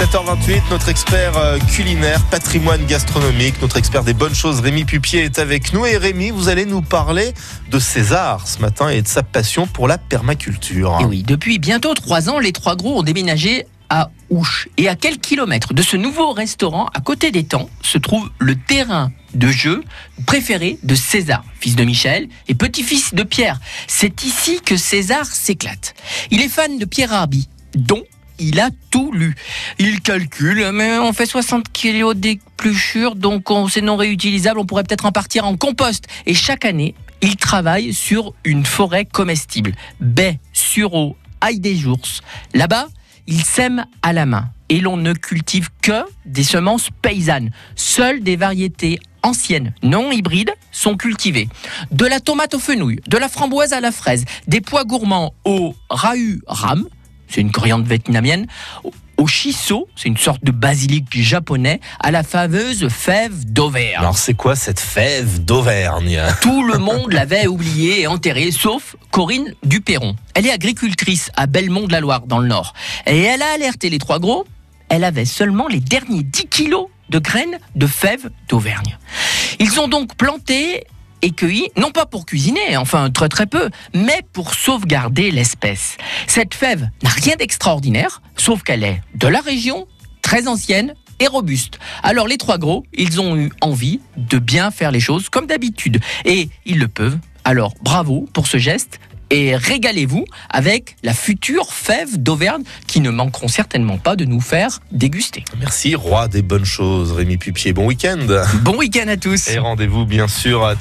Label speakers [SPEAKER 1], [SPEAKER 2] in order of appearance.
[SPEAKER 1] 7h28, notre expert euh, culinaire, patrimoine gastronomique, notre expert des bonnes choses, Rémi Pupier, est avec nous. Et Rémi, vous allez nous parler de César ce matin et de sa passion pour la permaculture.
[SPEAKER 2] Et oui, depuis bientôt trois ans, les trois gros ont déménagé à Ouche. Et à quelques kilomètres de ce nouveau restaurant, à côté des temps, se trouve le terrain de jeu préféré de César, fils de Michel et petit-fils de Pierre? C'est ici que César s'éclate. Il est fan de Pierre Arby, dont il a tout lu. Il calcule, mais on fait 60 kilos d'épluchures, donc on, c'est non réutilisable, on pourrait peut-être en partir en compost. Et chaque année, il travaille sur une forêt comestible. Baies, sureau, ail des ours. Là-bas, il sème à la main. Et l'on ne cultive que des semences paysannes. Seules des variétés anciennes, non hybrides, sont cultivées. De la tomate aux fenouil, de la framboise à la fraise, des pois gourmands au rahu ram, c'est une coriandre vietnamienne, au shiso, c'est une sorte de basilic japonais, à la fameuse fève d'Auvergne.
[SPEAKER 1] Alors c'est quoi cette fève d'Auvergne
[SPEAKER 2] Tout le monde l'avait oubliée et enterrée, sauf Corinne Duperron. Elle est agricultrice à Belmont-de-la-Loire, dans le Nord. Et elle a alerté les trois gros, elle avait seulement les derniers 10 kilos de graines de fève d'Auvergne. Ils ont donc planté et cueilli, non pas pour cuisiner, enfin très très peu, mais pour sauvegarder l'espèce. Cette fève n'a rien d'extraordinaire, sauf qu'elle est de la région, très ancienne et robuste. Alors les trois gros, ils ont eu envie de bien faire les choses comme d'habitude, et ils le peuvent. Alors bravo pour ce geste, et régalez-vous avec la future fève d'Auvergne qui ne manqueront certainement pas de nous faire déguster.
[SPEAKER 1] Merci, roi des bonnes choses, Rémi Pupier. Bon week-end.
[SPEAKER 2] Bon week-end à tous.
[SPEAKER 1] Et rendez-vous bien sûr à